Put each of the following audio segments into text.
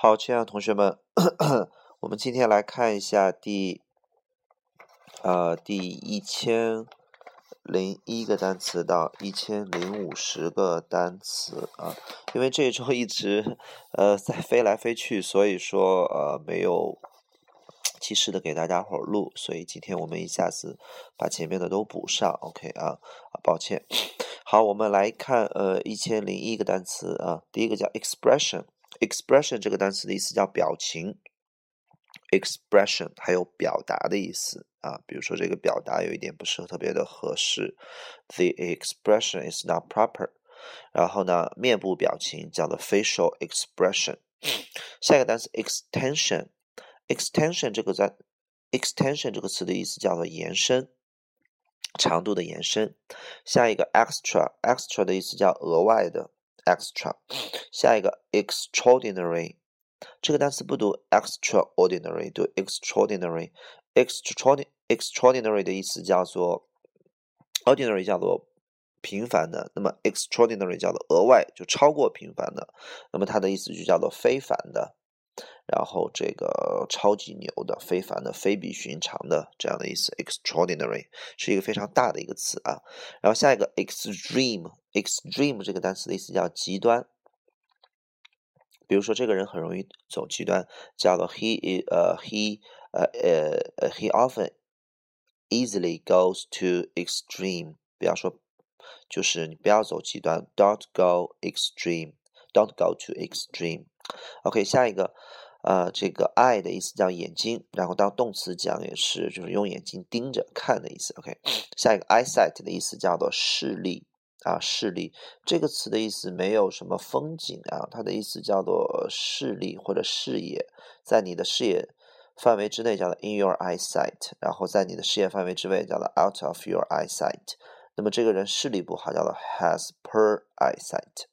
好，亲爱的同学们，我们今天来看一下第呃第一千零一个单词到一千零五十个单词啊。因为这一周一直呃在飞来飞去，所以说呃没有及时的给大家伙儿录，所以今天我们一下子把前面的都补上。OK 啊啊，抱歉。好，我们来看呃一千零一个单词啊，第一个叫 expression。Expression 这个单词的意思叫表情，expression 还有表达的意思啊。比如说这个表达有一点不是特别的合适，the expression is not proper。然后呢，面部表情叫做 facial expression。下一个单词 extension，extension 这个在 extension 这个词的意思叫做延伸，长度的延伸。下一个 extra，extra 的意思叫额外的。extra，下一个 extraordinary，这个单词不读 extraordinary，读 extraordinary。extraordinary extraordinary 的意思叫做 ordinary 叫做平凡的，那么 extraordinary 叫做额外，就超过平凡的，那么它的意思就叫做非凡的。然后这个超级牛的、非凡的、非比寻常的这样的意思，extraordinary 是一个非常大的一个词啊。然后下一个 extreme，extreme 这个单词的意思叫极端。比如说这个人很容易走极端，叫做 he 呃 he 呃呃 he often easily goes to extreme。不要说就是你不要走极端，don't go extreme，don't go to extreme。OK，下一个。呃，这个 eye 的意思叫眼睛，然后当动词讲也是，就是用眼睛盯着看的意思。OK，下一个 eyesight 的意思叫做视力啊，视力这个词的意思没有什么风景啊，它的意思叫做视力或者视野，在你的视野范围之内叫做 in your eyesight，然后在你的视野范围之外叫做 out of your eyesight。那么这个人视力不好叫做 has poor eyesight。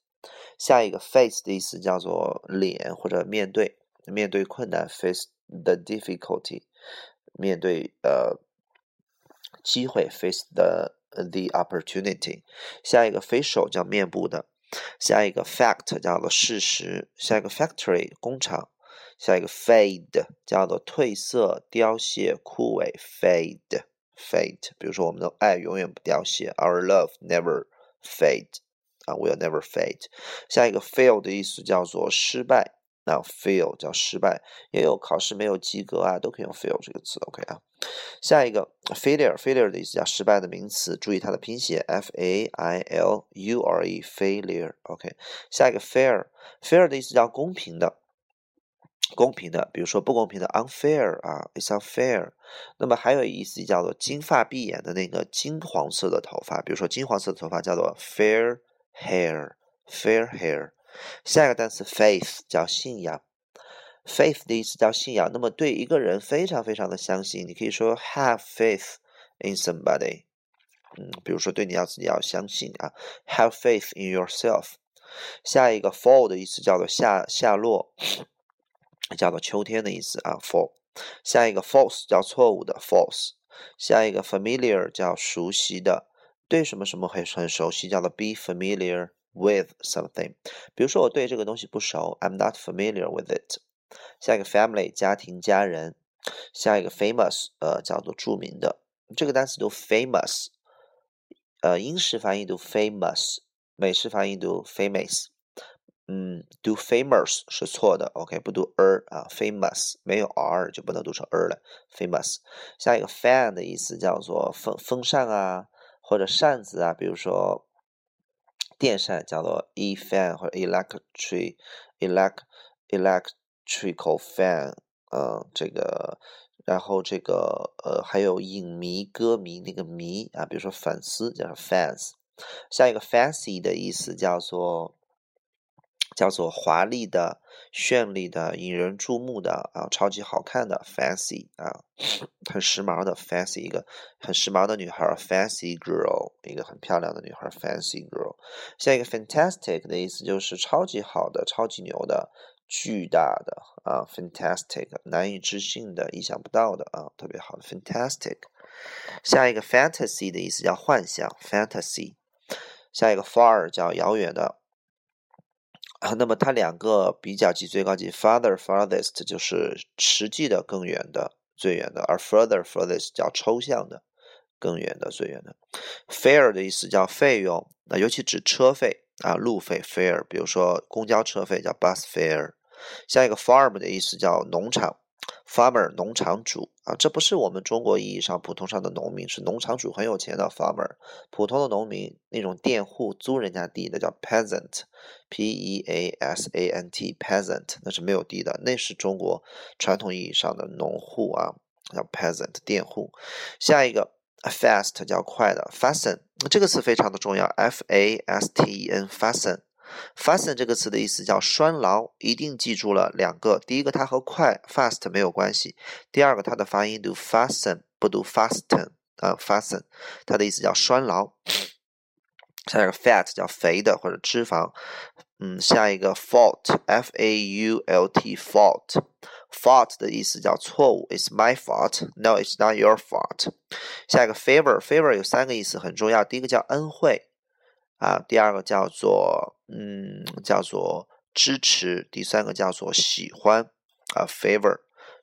下一个 face 的意思叫做脸或者面对。面对困难，face the difficulty；面对呃机会，face the the opportunity。下一个 facial 叫面部的，下一个 fact 叫做事实，下一个 factory 工厂，下一个 fade 叫做褪色、凋谢、枯萎，fade fade。比如说我们的爱永远不凋谢，our love never fade 啊，will never fade。下一个 fail 的意思叫做失败。那 fail 叫失败，也有考试没有及格啊，都可以用 fail 这个词。OK 啊，下一个 failure，failure 的意思叫失败的名词，注意它的拼写 f a i l u r e，failure。OK，下一个 fair，fair 的意思叫公平的，公平的，比如说不公平的 unfair 啊，it's unfair。那么还有意思叫做金发碧眼的那个金黄色的头发，比如说金黄色的头发叫做 fair hair，fair hair。下一个单词 faith 叫信仰，faith 的意思叫信仰。那么对一个人非常非常的相信，你可以说 have faith in somebody。嗯，比如说对你要自己要相信啊，have faith in yourself。下一个 fall 的意思叫做下下落，叫做秋天的意思啊，fall。下一个 false 叫错误的 false。下一个 familiar 叫熟悉的，对什么什么很很熟悉，叫做 be familiar。With something，比如说我对这个东西不熟，I'm not familiar with it。下一个 family 家庭家人，下一个 famous 呃叫做著名的，这个单词读 famous，呃英式发音读 famous，美式发音读 famous，嗯读 famous 是错的，OK 不读 er 啊 famous 没有 r 就不能读成 er 了，famous。下一个 fan 的意思叫做风风扇啊或者扇子啊，比如说。电扇叫做 e fan 或者 electric elect electrical fan，嗯，这个，然后这个呃还有影迷歌迷那个迷啊，比如说粉丝叫做 fans，下一个 fancy 的意思叫做。叫做华丽的、绚丽的、引人注目的啊，超级好看的 fancy 啊，很时髦的 fancy 一个很时髦的女孩 fancy girl 一个很漂亮的女孩 fancy girl。下一个 fantastic 的意思就是超级好的、超级牛的、巨大的啊 fantastic 难以置信的、意想不到的啊，特别好的 fantastic。下一个 fantasy 的意思叫幻想 fantasy。下一个 far 叫遥远的。啊，那么它两个比较级最高级，farther farthest 就是实际的更远的最远的，而 further furthest 叫抽象的更远的最远的。Fair 的意思叫费用，那尤其指车费啊，路费 Fair，比如说公交车费叫 bus fare。下一个 farm 的意思叫农场。farmer 农场主啊，这不是我们中国意义上普通上的农民，是农场主很有钱的 farmer。普通的农民那种佃户租人家地的叫 peasant，p e a s a n t peasant，那是没有地的，那是中国传统意义上的农户啊，叫 peasant 佃户。下一个 fast 叫快的，fasten 这个词非常的重要，f a s t e n fasten。fasten 这个词的意思叫拴牢，一定记住了两个。第一个，它和快 fast 没有关系；第二个，它的发音读 fasten，不读 fasten 啊，fasten，它的意思叫拴牢。下一个 fat 叫肥的或者脂肪。嗯，下一个 fault f a u l t fault fault 的意思叫错误，It's my fault. No, it's not your fault. 下一个 favor favor 有三个意思很重要，第一个叫恩惠。啊，第二个叫做嗯，叫做支持；第三个叫做喜欢啊，favor，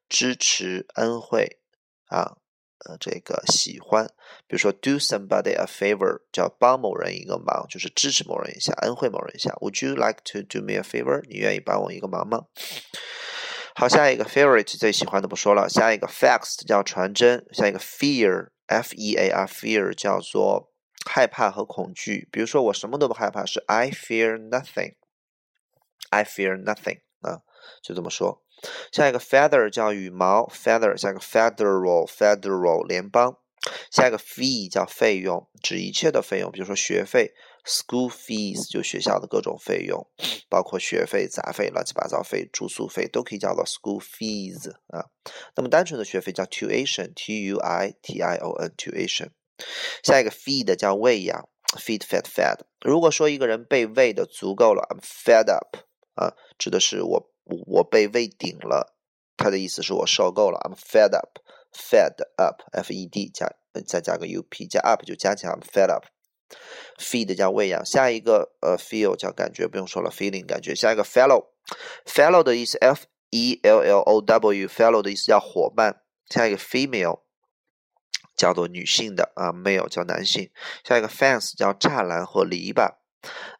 支持、恩惠啊，呃，这个喜欢。比如说，do somebody a favor，叫帮某人一个忙，就是支持某人一下，恩惠某人一下。Would you like to do me a favor？你愿意帮我一个忙吗？好，下一个 favorite 最喜欢的不说了，下一个 fact 叫传真，下一个 fear，f e a r，fear 叫做。害怕和恐惧，比如说我什么都不害怕，是 I fear nothing，I fear nothing 啊，就这么说。下一个 feather 叫羽毛，feather 下一个 federal，federal 联邦。下一个 fee 叫费用，指一切的费用，比如说学费，school fees 就学校的各种费用，包括学费、杂费、乱七八糟费、住宿费都可以叫做 school fees 啊。那么单纯的学费叫 tuition，t u i t i o n，tuition。下一个 feed 叫喂养，feed fed fed。如果说一个人被喂的足够了，I'm fed up 啊，指的是我我被喂顶了，它的意思是我受够了，I'm fed up，fed up，f e d 加再加个 u p 加 up 就加起来 I'm fed up。Feed 叫喂养，下一个呃 feel 叫感觉，不用说了，feeling 感觉。下一个 fellow，fellow 的意思 f e l l o w，fellow 的意思叫伙伴。下一个 female。叫做女性的啊，male 叫男性。下一个 fence 叫栅栏或篱笆。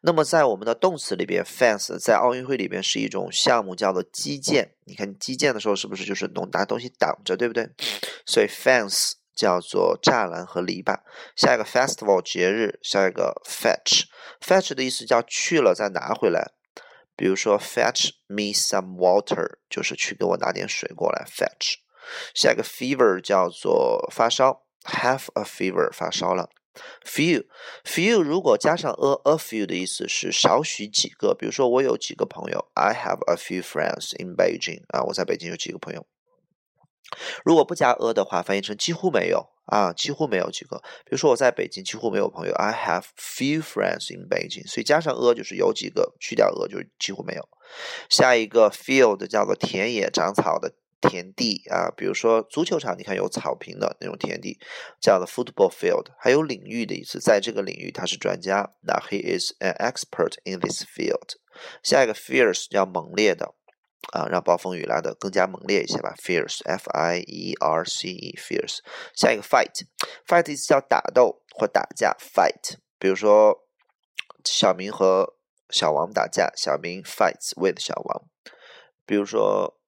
那么在我们的动词里边，fence 在奥运会里边是一种项目，叫做击剑。你看击剑的时候是不是就是弄拿东西挡着，对不对？所以 fence 叫做栅栏和篱笆。下一个 festival 节日。下一个 fetch，fetch 的意思叫去了再拿回来。比如说 fetch me some water 就是去给我拿点水过来。fetch。下一个 fever 叫做发烧。Have a fever，发烧了。Few，few 如果加上 a a few 的意思是少许几个。比如说我有几个朋友，I have a few friends in Beijing。啊，我在北京有几个朋友。如果不加 a 的话，翻译成几乎没有啊，几乎没有几个。比如说我在北京几乎没有朋友，I have few friends in Beijing。所以加上 a 就是有几个，去掉 a 就几乎没有。下一个 field 叫做田野长草的。田地啊，比如说足球场，你看有草坪的那种田地，叫做 football field，还有领域的意思，在这个领域他是专家，那 he is an expert in this field。下一个 fierce 叫猛烈的啊，让暴风雨来的更加猛烈一些吧，fierce，f i e r c e，fierce。下一个 fight，fight 意思叫打斗或打架，fight。比如说小明和小王打架，小明 fights with 小王。比如说。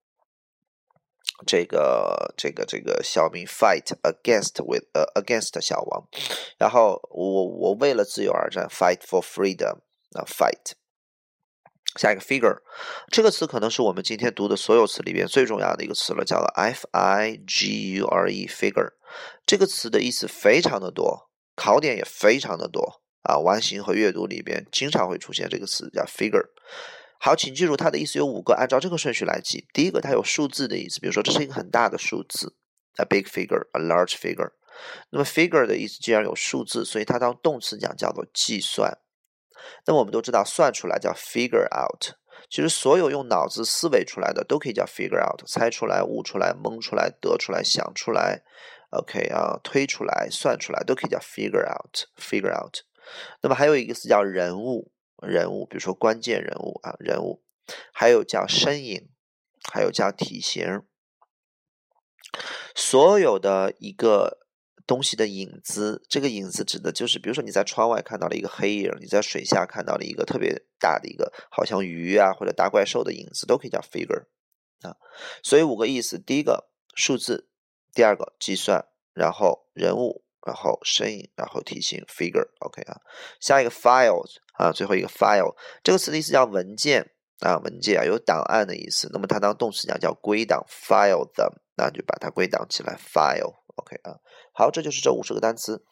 这个这个这个小明 fight against with 呃 against 小王，然后我我为了自由而战 fight for freedom 啊 fight。下一个 figure 这个词可能是我们今天读的所有词里边最重要的一个词了，叫做 f i g u r e figure。这个词的意思非常的多，考点也非常的多啊，完形和阅读里边经常会出现这个词叫 figure。好，请记住它的意思有五个，按照这个顺序来记。第一个，它有数字的意思，比如说这是一个很大的数字，a big figure，a large figure。那么 figure 的意思既然有数字，所以它当动词讲叫做计算。那么我们都知道，算出来叫 figure out。其实所有用脑子思维出来的都可以叫 figure out，猜出来、悟出来、蒙出来、得出来、想出来，OK 啊，推出来、算出来都可以叫 figure out，figure out。那么还有一个词叫人物。人物，比如说关键人物啊，人物，还有叫身影，还有叫体型，所有的一个东西的影子，这个影子指的就是，比如说你在窗外看到了一个黑影，你在水下看到了一个特别大的一个，好像鱼啊或者大怪兽的影子，都可以叫 figure 啊。所以五个意思：第一个数字，第二个计算，然后人物。然后身影，然后体型，figure，OK 啊，下一个 files 啊，最后一个 file 这个词的意思叫文件啊，文件啊，有档案的意思。那么它当动词讲叫归档，file them，那就把它归档起来，file OK 啊。好，这就是这五十个单词。